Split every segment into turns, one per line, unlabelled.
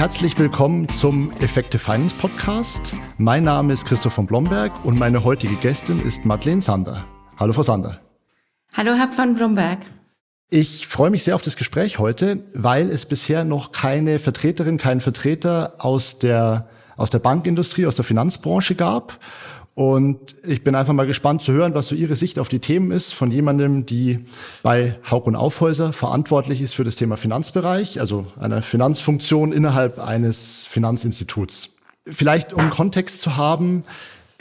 herzlich willkommen zum Effekte Finance Podcast. Mein Name ist Christoph von Blomberg und meine heutige Gästin ist Madeleine Sander. Hallo, Frau Sander.
Hallo, Herr von Blomberg.
Ich freue mich sehr auf das Gespräch heute, weil es bisher noch keine Vertreterin, keinen Vertreter aus der, aus der Bankindustrie, aus der Finanzbranche gab. Und ich bin einfach mal gespannt zu hören, was so Ihre Sicht auf die Themen ist von jemandem, die bei Haug und Aufhäuser verantwortlich ist für das Thema Finanzbereich, also einer Finanzfunktion innerhalb eines Finanzinstituts. Vielleicht um Kontext zu haben,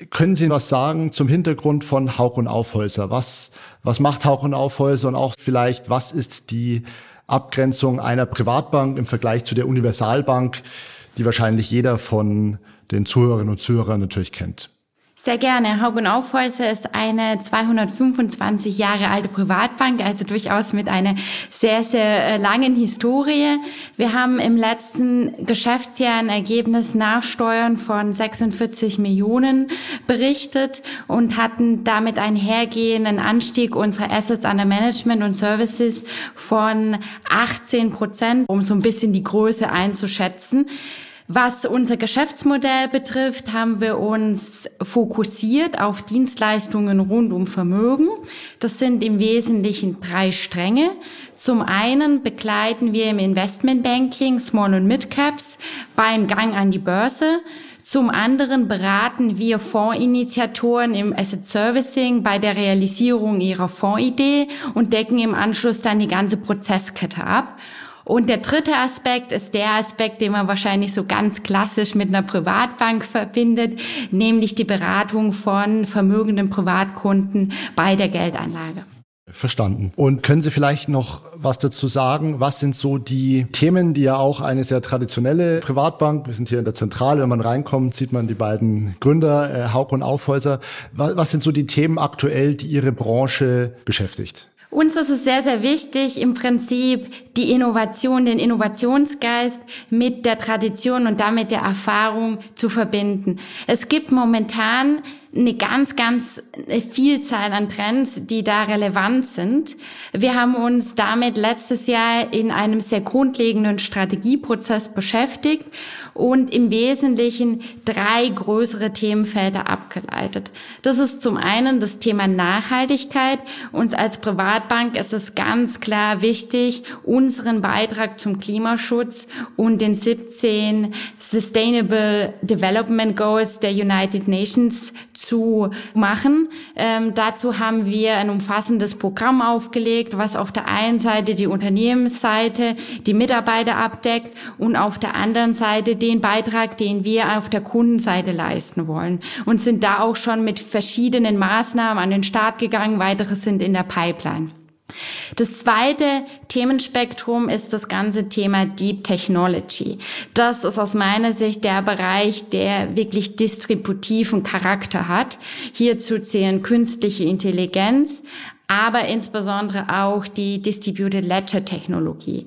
können Sie was sagen zum Hintergrund von Haug und Aufhäuser? Was, was macht Haug und Aufhäuser und auch vielleicht, was ist die Abgrenzung einer Privatbank im Vergleich zu der Universalbank, die wahrscheinlich jeder von den Zuhörerinnen und Zuhörern natürlich kennt?
Sehr gerne. Haugen Aufhäuser ist eine 225 Jahre alte Privatbank, also durchaus mit einer sehr, sehr äh, langen Historie. Wir haben im letzten Geschäftsjahr ein Ergebnis nach Steuern von 46 Millionen berichtet und hatten damit einhergehenden Anstieg unserer Assets under Management und Services von 18 Prozent, um so ein bisschen die Größe einzuschätzen. Was unser Geschäftsmodell betrifft, haben wir uns fokussiert auf Dienstleistungen rund um Vermögen. Das sind im Wesentlichen drei Stränge. Zum einen begleiten wir im Investmentbanking Small und Mid Caps beim Gang an die Börse. Zum anderen beraten wir Fondsinitiatoren im Asset Servicing bei der Realisierung ihrer Fondidee und decken im Anschluss dann die ganze Prozesskette ab. Und der dritte Aspekt ist der Aspekt, den man wahrscheinlich so ganz klassisch mit einer Privatbank verbindet, nämlich die Beratung von vermögenden Privatkunden bei der Geldanlage.
Verstanden. Und können Sie vielleicht noch was dazu sagen? Was sind so die Themen, die ja auch eine sehr traditionelle Privatbank, wir sind hier in der Zentrale, wenn man reinkommt, sieht man die beiden Gründer, äh, und Aufhäuser. Was sind so die Themen aktuell, die Ihre Branche beschäftigt?
Uns ist es sehr, sehr wichtig, im Prinzip die Innovation, den Innovationsgeist mit der Tradition und damit der Erfahrung zu verbinden. Es gibt momentan eine ganz, ganz Vielzahl an Trends, die da relevant sind. Wir haben uns damit letztes Jahr in einem sehr grundlegenden Strategieprozess beschäftigt und im Wesentlichen drei größere Themenfelder abgeleitet. Das ist zum einen das Thema Nachhaltigkeit. Uns als Privatbank ist es ganz klar wichtig, unseren Beitrag zum Klimaschutz und den 17 Sustainable Development Goals der United Nations zu machen. Ähm, dazu haben wir ein umfassendes Programm aufgelegt, was auf der einen Seite die Unternehmensseite, die Mitarbeiter abdeckt und auf der anderen Seite den Beitrag, den wir auf der Kundenseite leisten wollen und sind da auch schon mit verschiedenen Maßnahmen an den Start gegangen. Weitere sind in der Pipeline. Das zweite Themenspektrum ist das ganze Thema Deep Technology. Das ist aus meiner Sicht der Bereich, der wirklich distributiven Charakter hat. Hierzu zählen künstliche Intelligenz, aber insbesondere auch die Distributed Ledger Technologie.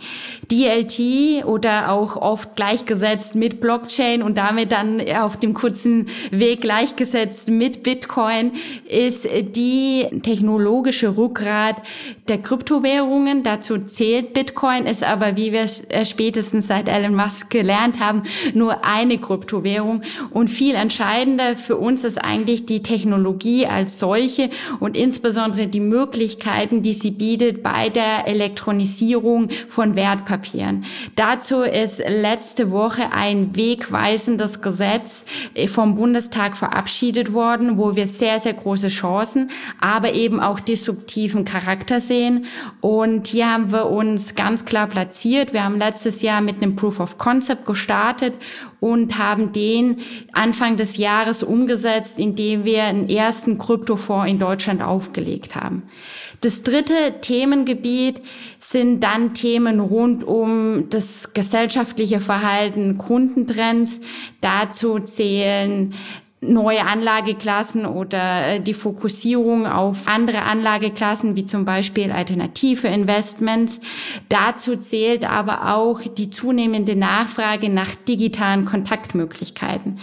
DLT oder auch oft gleichgesetzt mit Blockchain und damit dann auf dem kurzen Weg gleichgesetzt mit Bitcoin ist die technologische Rückgrat der Kryptowährungen. Dazu zählt Bitcoin, ist aber, wie wir äh, spätestens seit Elon Musk gelernt haben, nur eine Kryptowährung. Und viel entscheidender für uns ist eigentlich die Technologie als solche und insbesondere die Möglichkeit, Möglichkeiten, die sie bietet bei der Elektronisierung von Wertpapieren. Dazu ist letzte Woche ein wegweisendes Gesetz äh, vom Bundestag verabschiedet worden, wo wir sehr, sehr große Chancen, aber eben auch disruptiven Charakter sehen. Und hier haben wir uns ganz klar platziert. Wir haben letztes Jahr mit einem Proof of Concept gestartet und haben den Anfang des Jahres umgesetzt, indem wir einen ersten Kryptofonds in Deutschland aufgelegt haben. Das dritte Themengebiet sind dann Themen rund um das gesellschaftliche Verhalten, Kundentrends. Dazu zählen neue Anlageklassen oder äh, die Fokussierung auf andere Anlageklassen, wie zum Beispiel alternative Investments. Dazu zählt aber auch die zunehmende Nachfrage nach digitalen Kontaktmöglichkeiten.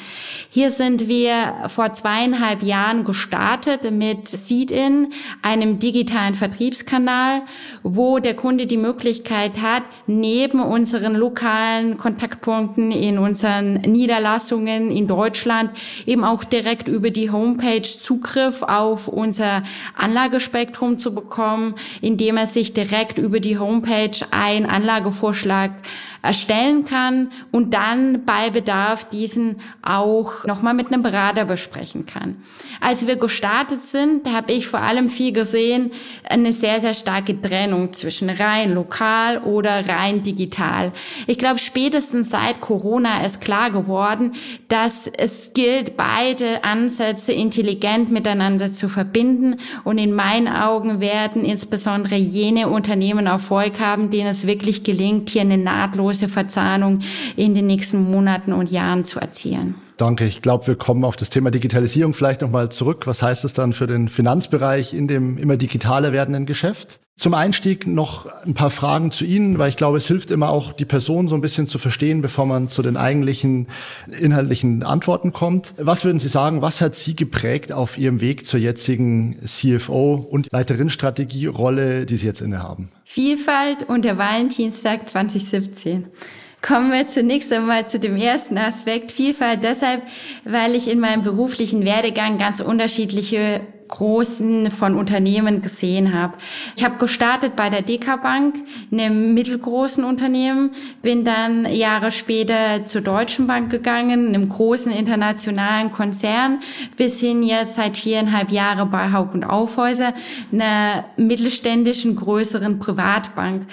Hier sind wir vor zweieinhalb Jahren gestartet mit Seed-In, einem digitalen Vertriebskanal, wo der Kunde die Möglichkeit hat, neben unseren lokalen Kontaktpunkten in unseren Niederlassungen in Deutschland eben auch direkt über die Homepage Zugriff auf unser Anlagespektrum zu bekommen, indem er sich direkt über die Homepage einen Anlagevorschlag erstellen kann und dann bei Bedarf diesen auch nochmal mit einem Berater besprechen kann. Als wir gestartet sind, habe ich vor allem viel gesehen, eine sehr, sehr starke Trennung zwischen rein lokal oder rein digital. Ich glaube, spätestens seit Corona ist klar geworden, dass es gilt, beide Ansätze intelligent miteinander zu verbinden. Und in meinen Augen werden insbesondere jene Unternehmen Erfolg haben, denen es wirklich gelingt, hier eine nahtlose Verzahnung in den nächsten Monaten und Jahren zu erzielen.
Danke. Ich glaube, wir kommen auf das Thema Digitalisierung vielleicht nochmal zurück. Was heißt es dann für den Finanzbereich in dem immer digitaler werdenden Geschäft? Zum Einstieg noch ein paar Fragen zu Ihnen, weil ich glaube, es hilft immer auch, die Person so ein bisschen zu verstehen, bevor man zu den eigentlichen inhaltlichen Antworten kommt. Was würden Sie sagen, was hat Sie geprägt auf Ihrem Weg zur jetzigen CFO und Leiterin-Strategie-Rolle, die Sie jetzt innehaben?
Vielfalt und der Valentinstag 2017. Kommen wir zunächst einmal zu dem ersten Aspekt. Vielfalt deshalb, weil ich in meinem beruflichen Werdegang ganz unterschiedliche großen von Unternehmen gesehen habe. Ich habe gestartet bei der DK Bank, einem mittelgroßen Unternehmen, bin dann Jahre später zur Deutschen Bank gegangen, einem großen internationalen Konzern, bis hin jetzt seit viereinhalb Jahren bei Haug und Aufhäuser, einer mittelständischen größeren Privatbank.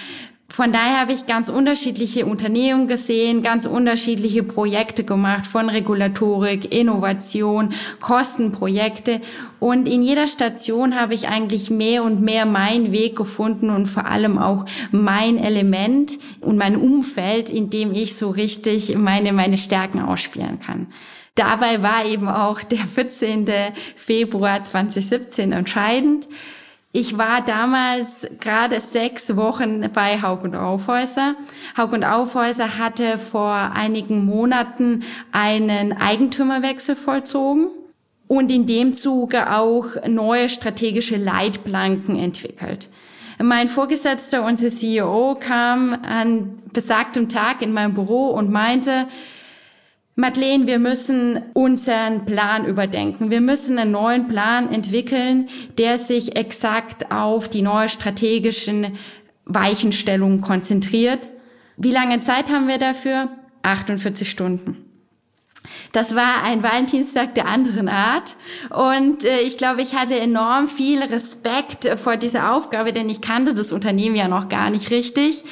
Von daher habe ich ganz unterschiedliche Unternehmen gesehen, ganz unterschiedliche Projekte gemacht von Regulatorik, Innovation, Kostenprojekte. Und in jeder Station habe ich eigentlich mehr und mehr meinen Weg gefunden und vor allem auch mein Element und mein Umfeld, in dem ich so richtig meine, meine Stärken ausspielen kann. Dabei war eben auch der 14. Februar 2017 entscheidend. Ich war damals gerade sechs Wochen bei Haug und Aufhäuser. Haug und Aufhäuser hatte vor einigen Monaten einen Eigentümerwechsel vollzogen und in dem Zuge auch neue strategische Leitplanken entwickelt. Mein Vorgesetzter, unser CEO, kam an besagtem Tag in mein Büro und meinte, Madeleine, wir müssen unseren Plan überdenken. Wir müssen einen neuen Plan entwickeln, der sich exakt auf die neue strategischen Weichenstellungen konzentriert. Wie lange Zeit haben wir dafür? 48 Stunden. Das war ein Valentinstag der anderen Art. Und äh, ich glaube, ich hatte enorm viel Respekt vor dieser Aufgabe, denn ich kannte das Unternehmen ja noch gar nicht richtig.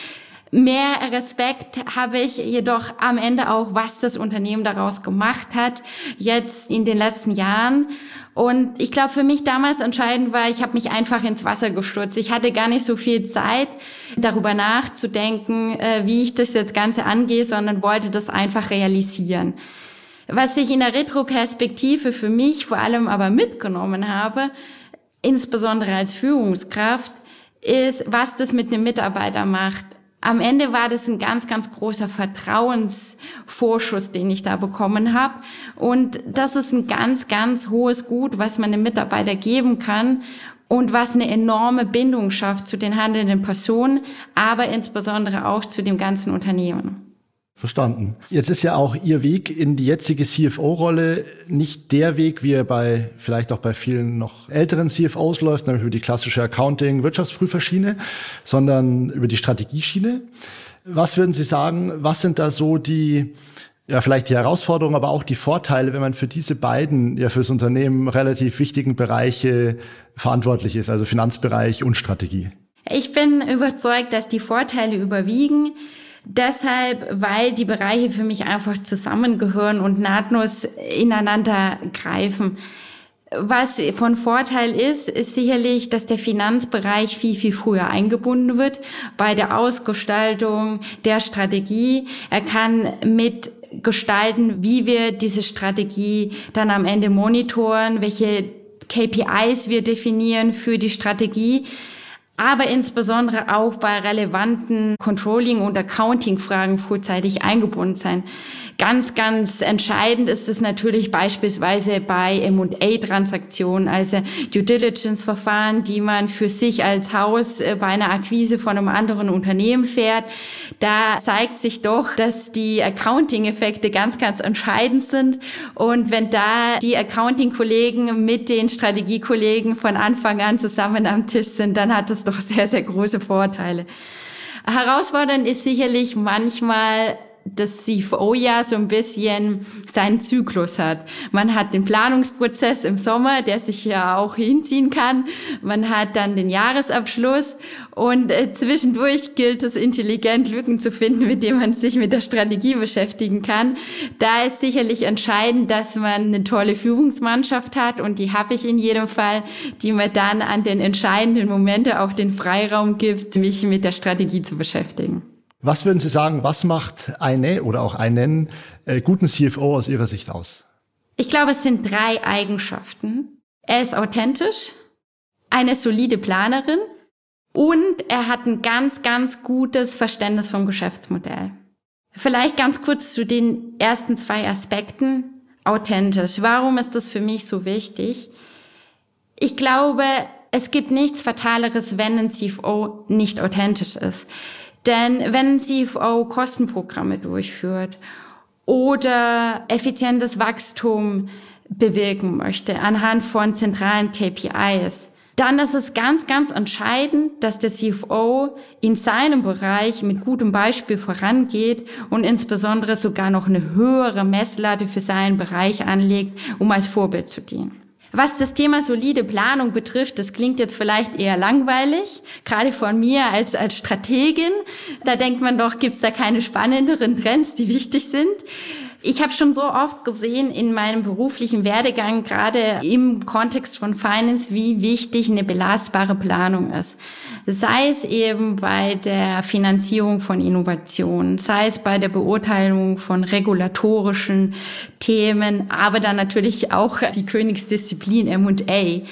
Mehr Respekt habe ich jedoch am Ende auch, was das Unternehmen daraus gemacht hat, jetzt in den letzten Jahren. Und ich glaube, für mich damals entscheidend war, ich habe mich einfach ins Wasser gestürzt. Ich hatte gar nicht so viel Zeit, darüber nachzudenken, äh, wie ich das jetzt Ganze angehe, sondern wollte das einfach realisieren. Was ich in der Retroperspektive für mich vor allem aber mitgenommen habe, insbesondere als Führungskraft, ist, was das mit einem Mitarbeiter macht am Ende war das ein ganz, ganz großer Vertrauensvorschuss, den ich da bekommen habe. Und das ist ein ganz, ganz hohes Gut, was man einem Mitarbeiter geben kann und was eine enorme Bindung schafft zu den handelnden Personen, aber insbesondere auch zu dem ganzen Unternehmen.
Verstanden. Jetzt ist ja auch Ihr Weg in die jetzige CFO-Rolle nicht der Weg, wie er bei vielleicht auch bei vielen noch älteren CFOs läuft, nämlich über die klassische Accounting-Wirtschaftsprüferschiene, sondern über die Strategieschiene. Was würden Sie sagen, was sind da so die, ja, vielleicht die Herausforderungen, aber auch die Vorteile, wenn man für diese beiden, ja, fürs Unternehmen relativ wichtigen Bereiche verantwortlich ist, also Finanzbereich und Strategie?
Ich bin überzeugt, dass die Vorteile überwiegen. Deshalb, weil die Bereiche für mich einfach zusammengehören und nahtlos ineinander greifen. Was von Vorteil ist, ist sicherlich, dass der Finanzbereich viel, viel früher eingebunden wird bei der Ausgestaltung der Strategie. Er kann mit gestalten, wie wir diese Strategie dann am Ende monitoren, welche KPIs wir definieren für die Strategie aber insbesondere auch bei relevanten Controlling- und Accounting-Fragen frühzeitig eingebunden sein. Ganz, ganz entscheidend ist es natürlich beispielsweise bei M&A-Transaktionen, also Due Diligence-Verfahren, die man für sich als Haus äh, bei einer Akquise von einem anderen Unternehmen fährt. Da zeigt sich doch, dass die Accounting-Effekte ganz, ganz entscheidend sind. Und wenn da die Accounting-Kollegen mit den Strategiekollegen von Anfang an zusammen am Tisch sind, dann hat das doch sehr, sehr große Vorteile. Herausfordernd ist sicherlich manchmal das CFO ja so ein bisschen seinen Zyklus hat. Man hat den Planungsprozess im Sommer, der sich ja auch hinziehen kann. Man hat dann den Jahresabschluss und äh, zwischendurch gilt es intelligent Lücken zu finden, mit denen man sich mit der Strategie beschäftigen kann. Da ist sicherlich entscheidend, dass man eine tolle Führungsmannschaft hat und die habe ich in jedem Fall, die mir dann an den entscheidenden Momenten auch den Freiraum gibt, mich mit der Strategie zu beschäftigen.
Was würden Sie sagen, was macht eine oder auch einen äh, guten CFO aus Ihrer Sicht aus?
Ich glaube, es sind drei Eigenschaften. Er ist authentisch, eine solide Planerin und er hat ein ganz, ganz gutes Verständnis vom Geschäftsmodell. Vielleicht ganz kurz zu den ersten zwei Aspekten. Authentisch. Warum ist das für mich so wichtig? Ich glaube, es gibt nichts Fataleres, wenn ein CFO nicht authentisch ist. Denn wenn CFO Kostenprogramme durchführt oder effizientes Wachstum bewirken möchte anhand von zentralen KPIs, dann ist es ganz, ganz entscheidend, dass der CFO in seinem Bereich mit gutem Beispiel vorangeht und insbesondere sogar noch eine höhere Messlatte für seinen Bereich anlegt, um als Vorbild zu dienen. Was das Thema solide Planung betrifft, das klingt jetzt vielleicht eher langweilig, gerade von mir als, als Strategin. Da denkt man doch, gibt's da keine spannenderen Trends, die wichtig sind. Ich habe schon so oft gesehen in meinem beruflichen Werdegang, gerade im Kontext von Finance, wie wichtig eine belastbare Planung ist. Sei es eben bei der Finanzierung von Innovationen, sei es bei der Beurteilung von regulatorischen Themen, aber dann natürlich auch die Königsdisziplin M&A.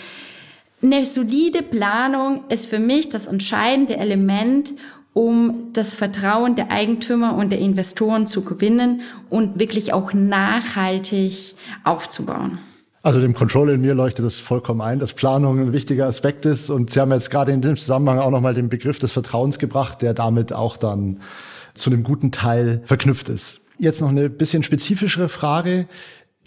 Eine solide Planung ist für mich das entscheidende Element, um das Vertrauen der Eigentümer und der Investoren zu gewinnen und wirklich auch nachhaltig aufzubauen.
Also dem Controller in mir leuchtet das vollkommen ein, dass Planung ein wichtiger Aspekt ist. Und Sie haben jetzt gerade in dem Zusammenhang auch nochmal den Begriff des Vertrauens gebracht, der damit auch dann zu einem guten Teil verknüpft ist. Jetzt noch eine bisschen spezifischere Frage.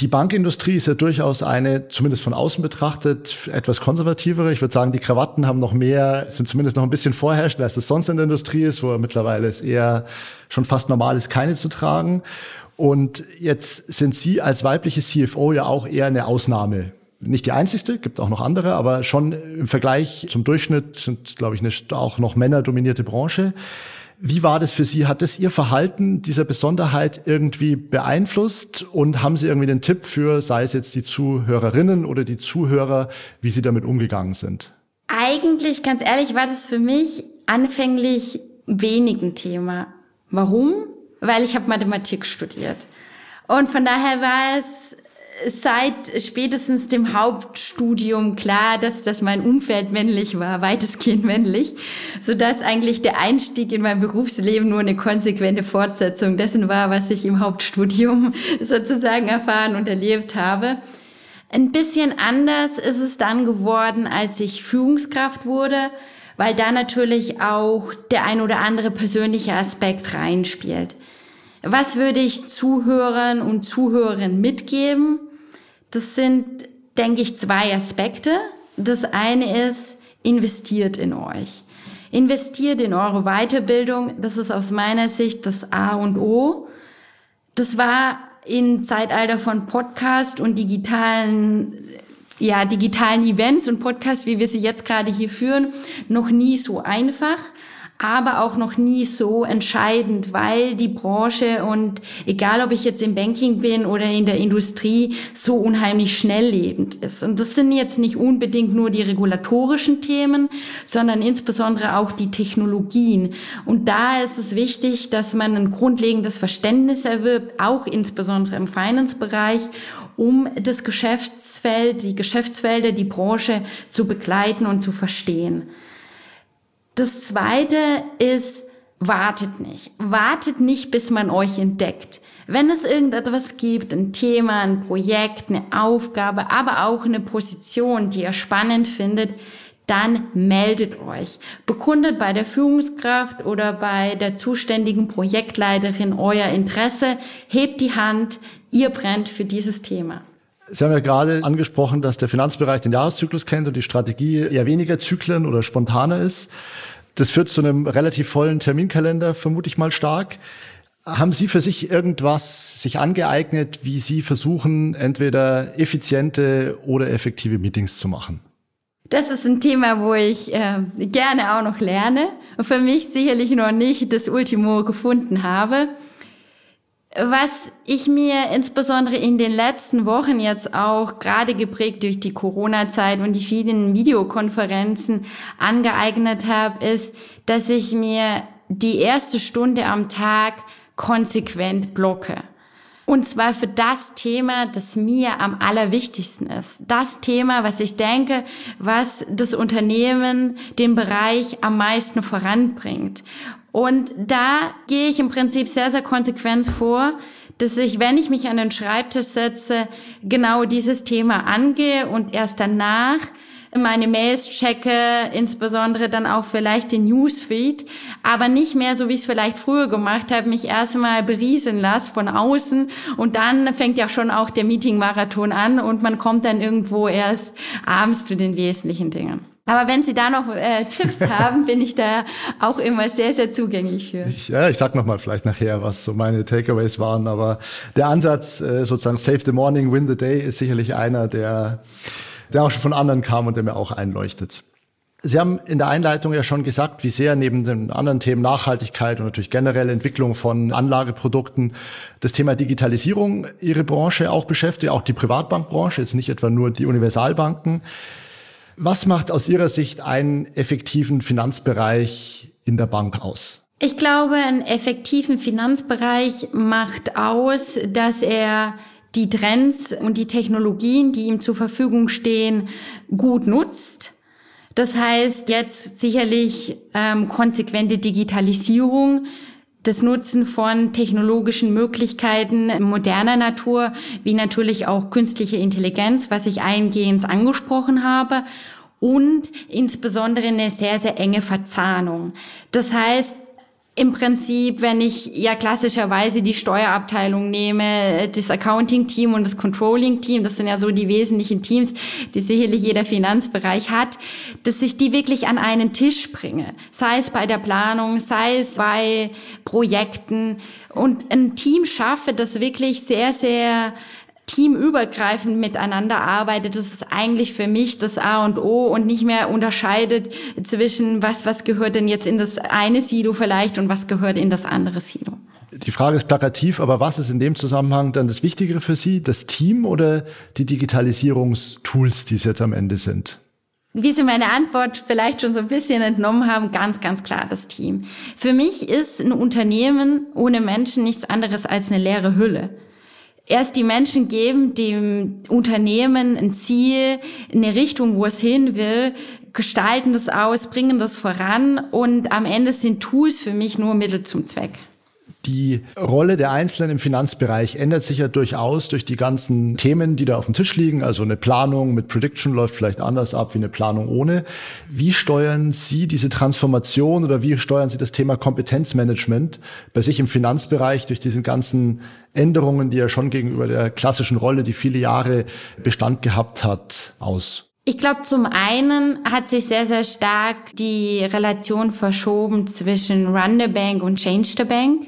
Die Bankindustrie ist ja durchaus eine, zumindest von außen betrachtet, etwas konservativere. Ich würde sagen, die Krawatten haben noch mehr, sind zumindest noch ein bisschen vorherrschend, als es sonst in der Industrie ist, wo mittlerweile es eher schon fast normal ist, keine zu tragen. Und jetzt sind Sie als weibliche CFO ja auch eher eine Ausnahme. Nicht die einzigste, gibt auch noch andere, aber schon im Vergleich zum Durchschnitt sind, glaube ich, eine auch noch männerdominierte Branche. Wie war das für Sie? Hat das Ihr Verhalten dieser Besonderheit irgendwie beeinflusst? Und haben Sie irgendwie den Tipp für, sei es jetzt die Zuhörerinnen oder die Zuhörer, wie Sie damit umgegangen sind?
Eigentlich, ganz ehrlich, war das für mich anfänglich wenig ein Thema. Warum? Weil ich habe Mathematik studiert. Und von daher war es seit spätestens dem Hauptstudium klar, dass, dass mein Umfeld männlich war, weitestgehend männlich, so dass eigentlich der Einstieg in mein Berufsleben nur eine konsequente Fortsetzung dessen war, was ich im Hauptstudium sozusagen erfahren und erlebt habe. Ein bisschen anders ist es dann geworden, als ich Führungskraft wurde, weil da natürlich auch der ein oder andere persönliche Aspekt reinspielt. Was würde ich Zuhörern und Zuhörerinnen mitgeben? Das sind, denke ich, zwei Aspekte. Das eine ist, investiert in euch. Investiert in eure Weiterbildung. Das ist aus meiner Sicht das A und O. Das war im Zeitalter von Podcast und digitalen ja, digitalen Events und Podcasts, wie wir sie jetzt gerade hier führen, noch nie so einfach. Aber auch noch nie so entscheidend, weil die Branche und egal ob ich jetzt im Banking bin oder in der Industrie, so unheimlich schnelllebend ist. Und das sind jetzt nicht unbedingt nur die regulatorischen Themen, sondern insbesondere auch die Technologien. Und da ist es wichtig, dass man ein grundlegendes Verständnis erwirbt, auch insbesondere im Finance-Bereich um das Geschäftsfeld, die Geschäftsfelder, die Branche zu begleiten und zu verstehen. Das zweite ist, wartet nicht. Wartet nicht, bis man euch entdeckt. Wenn es irgendetwas gibt, ein Thema, ein Projekt, eine Aufgabe, aber auch eine Position, die ihr spannend findet, dann meldet euch. Bekundet bei der Führungskraft oder bei der zuständigen Projektleiterin euer Interesse, hebt die Hand, ihr brennt für dieses Thema.
Sie haben ja gerade angesprochen, dass der Finanzbereich den Jahreszyklus kennt und die Strategie eher weniger Zyklen oder spontaner ist. Das führt zu einem relativ vollen Terminkalender, vermute ich mal stark. Haben Sie für sich irgendwas sich angeeignet, wie Sie versuchen, entweder effiziente oder effektive Meetings zu machen?
Das ist ein Thema, wo ich äh, gerne auch noch lerne und für mich sicherlich noch nicht das Ultimo gefunden habe. Was ich mir insbesondere in den letzten Wochen jetzt auch gerade geprägt durch die Corona-Zeit und die vielen Videokonferenzen angeeignet habe, ist, dass ich mir die erste Stunde am Tag konsequent blocke. Und zwar für das Thema, das mir am allerwichtigsten ist. Das Thema, was ich denke, was das Unternehmen, den Bereich am meisten voranbringt. Und da gehe ich im Prinzip sehr, sehr konsequent vor, dass ich, wenn ich mich an den Schreibtisch setze, genau dieses Thema angehe und erst danach meine Mails checke, insbesondere dann auch vielleicht den Newsfeed, aber nicht mehr so, wie ich es vielleicht früher gemacht habe, mich erstmal beriesen lasse von außen und dann fängt ja schon auch der Meeting-Marathon an und man kommt dann irgendwo erst abends zu den wesentlichen Dingen. Aber wenn Sie da noch äh, Tipps haben, bin ich da auch immer sehr, sehr zugänglich für.
Ich, ja, ich sag nochmal vielleicht nachher, was so meine Takeaways waren, aber der Ansatz, äh, sozusagen Save the Morning, Win the Day, ist sicherlich einer, der, der auch schon von anderen kam und der mir auch einleuchtet. Sie haben in der Einleitung ja schon gesagt, wie sehr neben den anderen Themen Nachhaltigkeit und natürlich generell Entwicklung von Anlageprodukten das Thema Digitalisierung Ihre Branche auch beschäftigt, auch die Privatbankbranche, jetzt nicht etwa nur die Universalbanken. Was macht aus Ihrer Sicht einen effektiven Finanzbereich in der Bank aus?
Ich glaube, einen effektiven Finanzbereich macht aus, dass er die Trends und die Technologien, die ihm zur Verfügung stehen, gut nutzt. Das heißt jetzt sicherlich ähm, konsequente Digitalisierung, das Nutzen von technologischen Möglichkeiten moderner Natur, wie natürlich auch künstliche Intelligenz, was ich eingehend angesprochen habe, und insbesondere eine sehr, sehr enge Verzahnung. Das heißt, im Prinzip, wenn ich ja klassischerweise die Steuerabteilung nehme, das Accounting-Team und das Controlling-Team, das sind ja so die wesentlichen Teams, die sicherlich jeder Finanzbereich hat, dass ich die wirklich an einen Tisch bringe. Sei es bei der Planung, sei es bei Projekten und ein Team schaffe, das wirklich sehr, sehr teamübergreifend miteinander arbeitet, das ist eigentlich für mich das A und O und nicht mehr unterscheidet zwischen was, was gehört denn jetzt in das eine Silo vielleicht und was gehört in das andere Silo.
Die Frage ist plakativ, aber was ist in dem Zusammenhang dann das Wichtigere für Sie, das Team oder die Digitalisierungstools, die es jetzt am Ende sind?
Wie Sie meine Antwort vielleicht schon so ein bisschen entnommen haben, ganz, ganz klar das Team. Für mich ist ein Unternehmen ohne Menschen nichts anderes als eine leere Hülle erst die Menschen geben dem Unternehmen ein Ziel, eine Richtung, wo es hin will, gestalten das aus, bringen das voran und am Ende sind Tools für mich nur Mittel zum Zweck.
Die Rolle der Einzelnen im Finanzbereich ändert sich ja durchaus durch die ganzen Themen, die da auf dem Tisch liegen. Also eine Planung mit Prediction läuft vielleicht anders ab wie eine Planung ohne. Wie steuern Sie diese Transformation oder wie steuern Sie das Thema Kompetenzmanagement bei sich im Finanzbereich durch diese ganzen Änderungen, die ja schon gegenüber der klassischen Rolle, die viele Jahre Bestand gehabt hat, aus?
Ich glaube, zum einen hat sich sehr, sehr stark die Relation verschoben zwischen Run the Bank und Change the Bank.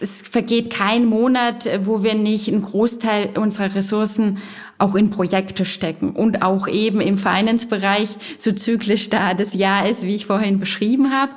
Es vergeht kein Monat, wo wir nicht einen Großteil unserer Ressourcen auch in Projekte stecken und auch eben im Finance-Bereich, so zyklisch da das Jahr ist, wie ich vorhin beschrieben habe.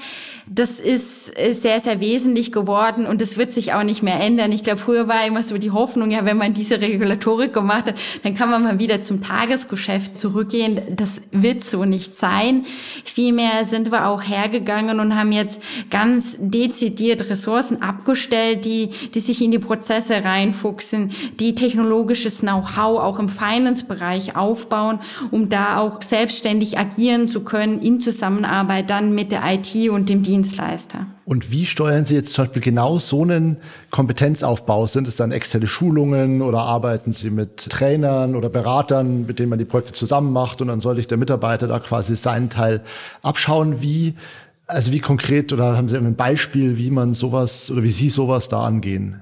Das ist sehr, sehr wesentlich geworden und das wird sich auch nicht mehr ändern. Ich glaube, früher war immer so die Hoffnung, ja, wenn man diese Regulatorik gemacht hat, dann kann man mal wieder zum Tagesgeschäft zurückgehen. Das wird so nicht sein. Vielmehr sind wir auch hergegangen und haben jetzt ganz dezidiert Ressourcen abgestellt, die, die sich in die Prozesse reinfuchsen, die technologisches Know-how auch im Finance-Bereich aufbauen, um da auch selbstständig agieren zu können in Zusammenarbeit dann mit der IT und dem Dienstleister.
Und wie steuern Sie jetzt zum Beispiel genau so einen Kompetenzaufbau? Sind es dann externe Schulungen oder arbeiten Sie mit Trainern oder Beratern, mit denen man die Projekte zusammen macht und dann soll sich der Mitarbeiter da quasi seinen Teil abschauen? Wie, also wie konkret oder haben Sie ein Beispiel, wie man sowas oder wie Sie sowas da angehen?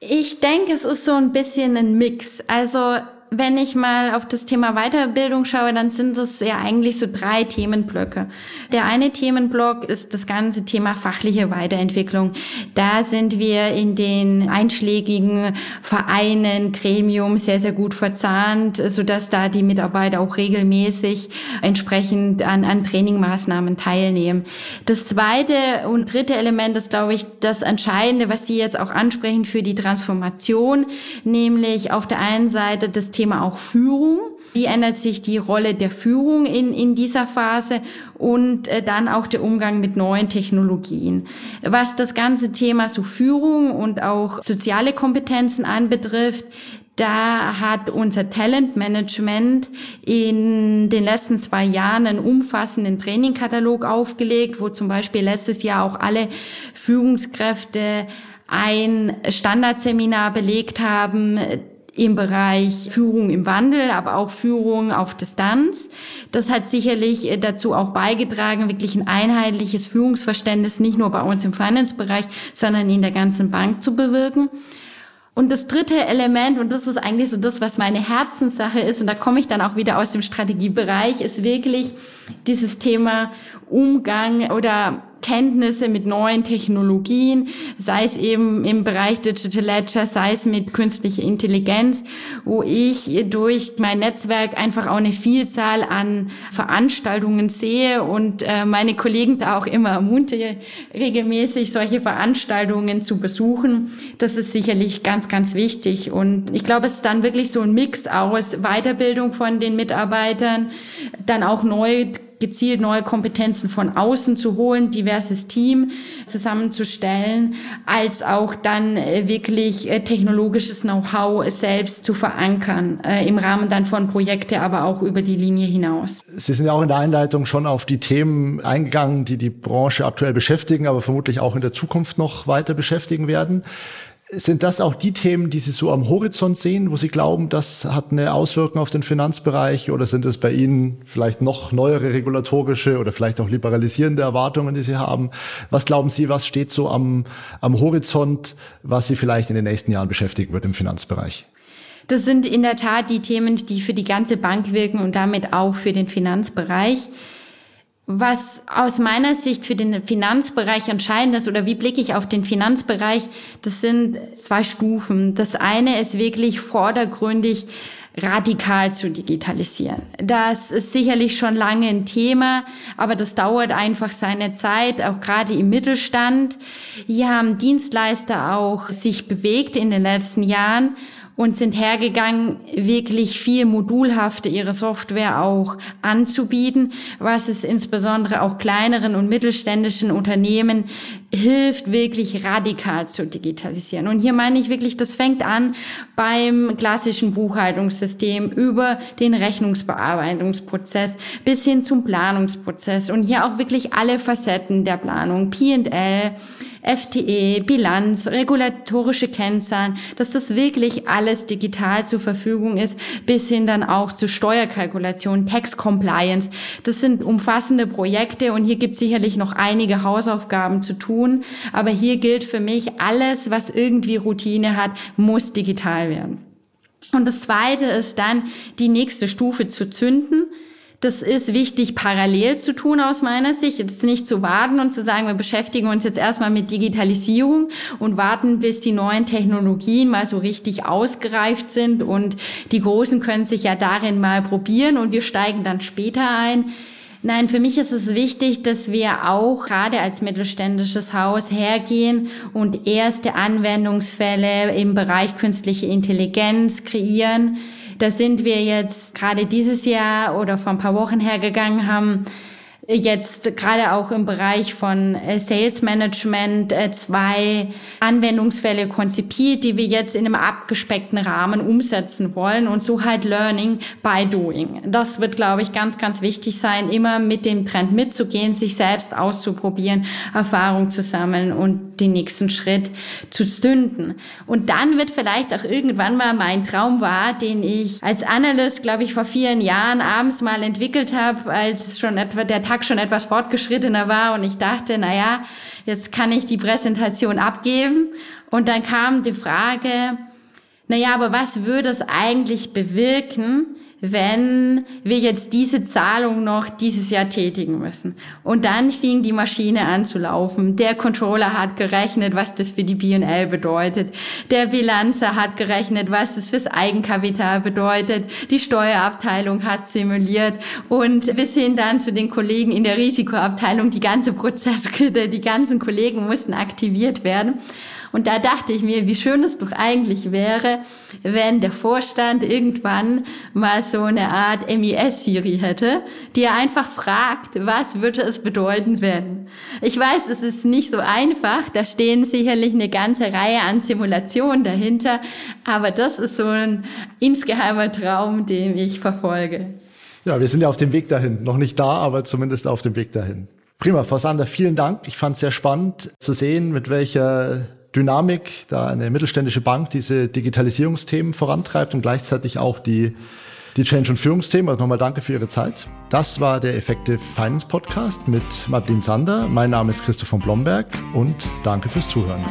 Ich denke, es ist so ein bisschen ein Mix. Also wenn ich mal auf das Thema Weiterbildung schaue, dann sind es ja eigentlich so drei Themenblöcke. Der eine Themenblock ist das ganze Thema fachliche Weiterentwicklung. Da sind wir in den einschlägigen Vereinen, Gremium sehr, sehr gut verzahnt, sodass da die Mitarbeiter auch regelmäßig entsprechend an, an Trainingmaßnahmen teilnehmen. Das zweite und dritte Element ist, glaube ich, das Entscheidende, was Sie jetzt auch ansprechen für die Transformation, nämlich auf der einen Seite das Thema auch Führung. Wie ändert sich die Rolle der Führung in, in dieser Phase und äh, dann auch der Umgang mit neuen Technologien. Was das ganze Thema so Führung und auch soziale Kompetenzen anbetrifft, da hat unser Talentmanagement in den letzten zwei Jahren einen umfassenden Trainingkatalog aufgelegt, wo zum Beispiel letztes Jahr auch alle Führungskräfte ein Standardseminar belegt haben, im Bereich Führung im Wandel, aber auch Führung auf Distanz. Das hat sicherlich äh, dazu auch beigetragen, wirklich ein einheitliches Führungsverständnis nicht nur bei uns im Finance-Bereich, sondern in der ganzen Bank zu bewirken. Und das dritte Element, und das ist eigentlich so das, was meine Herzenssache ist, und da komme ich dann auch wieder aus dem Strategiebereich, ist wirklich dieses Thema Umgang oder Kenntnisse mit neuen Technologien, sei es eben im Bereich Digital Ledger, sei es mit künstlicher Intelligenz, wo ich durch mein Netzwerk einfach auch eine Vielzahl an Veranstaltungen sehe und äh, meine Kollegen da auch immer ermuntere, regelmäßig solche Veranstaltungen zu besuchen. Das ist sicherlich ganz, ganz wichtig. Und ich glaube, es ist dann wirklich so ein Mix aus Weiterbildung von den Mitarbeitern, dann auch neue gezielt neue Kompetenzen von außen zu holen, diverses Team zusammenzustellen, als auch dann äh, wirklich äh, technologisches Know-how selbst zu verankern, äh, im Rahmen dann von Projekte, aber auch über die Linie hinaus.
Sie sind ja auch in der Einleitung schon auf die Themen eingegangen, die die Branche aktuell beschäftigen, aber vermutlich auch in der Zukunft noch weiter beschäftigen werden. Sind das auch die Themen, die Sie so am Horizont sehen, wo Sie glauben, das hat eine Auswirkung auf den Finanzbereich? Oder sind es bei Ihnen vielleicht noch neuere regulatorische oder vielleicht auch liberalisierende Erwartungen, die Sie haben? Was glauben Sie, was steht so am, am Horizont, was Sie vielleicht in den nächsten Jahren beschäftigen wird im Finanzbereich?
Das sind in der Tat die Themen, die für die ganze Bank wirken und damit auch für den Finanzbereich. Was aus meiner Sicht für den Finanzbereich entscheidend ist oder wie blicke ich auf den Finanzbereich, das sind zwei Stufen. Das eine ist wirklich vordergründig radikal zu digitalisieren. Das ist sicherlich schon lange ein Thema, aber das dauert einfach seine Zeit, auch gerade im Mittelstand. Hier haben Dienstleister auch sich bewegt in den letzten Jahren und sind hergegangen, wirklich viel modulhafte ihre Software auch anzubieten, was es insbesondere auch kleineren und mittelständischen Unternehmen hilft, wirklich radikal zu digitalisieren. Und hier meine ich wirklich, das fängt an beim klassischen Buchhaltungssystem über den Rechnungsbearbeitungsprozess bis hin zum Planungsprozess und hier auch wirklich alle Facetten der Planung, P&L, FTE, Bilanz, regulatorische Kennzahlen, dass das wirklich alles digital zur Verfügung ist, bis hin dann auch zu Steuerkalkulation, Tax Compliance. Das sind umfassende Projekte und hier gibt es sicherlich noch einige Hausaufgaben zu tun. Aber hier gilt für mich, alles, was irgendwie Routine hat, muss digital werden. Und das Zweite ist dann, die nächste Stufe zu zünden Das ist wichtig parallel zu tun aus meiner Sicht. Jetzt nicht zu warten und zu sagen, wir beschäftigen uns jetzt erstmal mit Digitalisierung und warten, bis die neuen Technologien mal so richtig ausgereift sind und die Großen können sich ja darin mal probieren und wir steigen dann später ein. Nein, für mich ist es wichtig, dass wir auch gerade als mittelständisches Haus hergehen und erste Anwendungsfälle im Bereich künstliche Intelligenz kreieren da sind wir jetzt gerade dieses Jahr oder vor ein paar Wochen hergegangen, haben jetzt gerade auch im Bereich von äh, Sales Management äh, zwei Anwendungsfälle konzipiert, die wir jetzt in einem abgespeckten Rahmen umsetzen wollen und so halt Learning by Doing. Das wird, glaube ich, ganz, ganz wichtig sein, immer mit dem Trend mitzugehen, sich selbst auszuprobieren, Erfahrung zu sammeln und den nächsten Schritt zu zünden. Und dann wird vielleicht auch irgendwann mal mein Traum war, den ich als Analyst, glaube ich, vor vielen Jahren abends mal entwickelt habe, als schon etwa der Tag Tag schon etwas fortgeschrittener war und ich dachte, na ja, jetzt kann ich die Präsentation abgeben. Und dann kam die Frage, na ja, aber was würde es eigentlich bewirken, wenn wir jetzt diese Zahlung noch dieses Jahr tätigen müssen. Und dann fing die Maschine an zu laufen. Der Controller hat gerechnet, was das für die B&L bedeutet. Der Bilanzer hat gerechnet, was das fürs Eigenkapital bedeutet. Die Steuerabteilung hat simuliert und bis hin dann zu den Kollegen in der Risikoabteilung, die ganze Prozesskette, die ganzen Kollegen mussten aktiviert werden. Und da dachte ich mir, wie schön es doch eigentlich wäre, wenn der Vorstand irgendwann mal so eine Art MES-Siri hätte, die er einfach fragt, was würde es bedeuten, wenn? Ich weiß, es ist nicht so einfach, da stehen sicherlich eine ganze Reihe an Simulationen dahinter, aber das ist so ein insgeheimer Traum, den ich verfolge.
Ja, wir sind ja auf dem Weg dahin. Noch nicht da, aber zumindest auf dem Weg dahin. Prima, Frau Sander, vielen Dank. Ich fand es sehr spannend zu sehen, mit welcher Dynamik, da eine mittelständische Bank diese Digitalisierungsthemen vorantreibt und gleichzeitig auch die, die Change- und Führungsthemen. Also nochmal danke für Ihre Zeit. Das war der Effective Finance Podcast mit Madeline Sander. Mein Name ist Christoph von Blomberg und danke fürs Zuhören.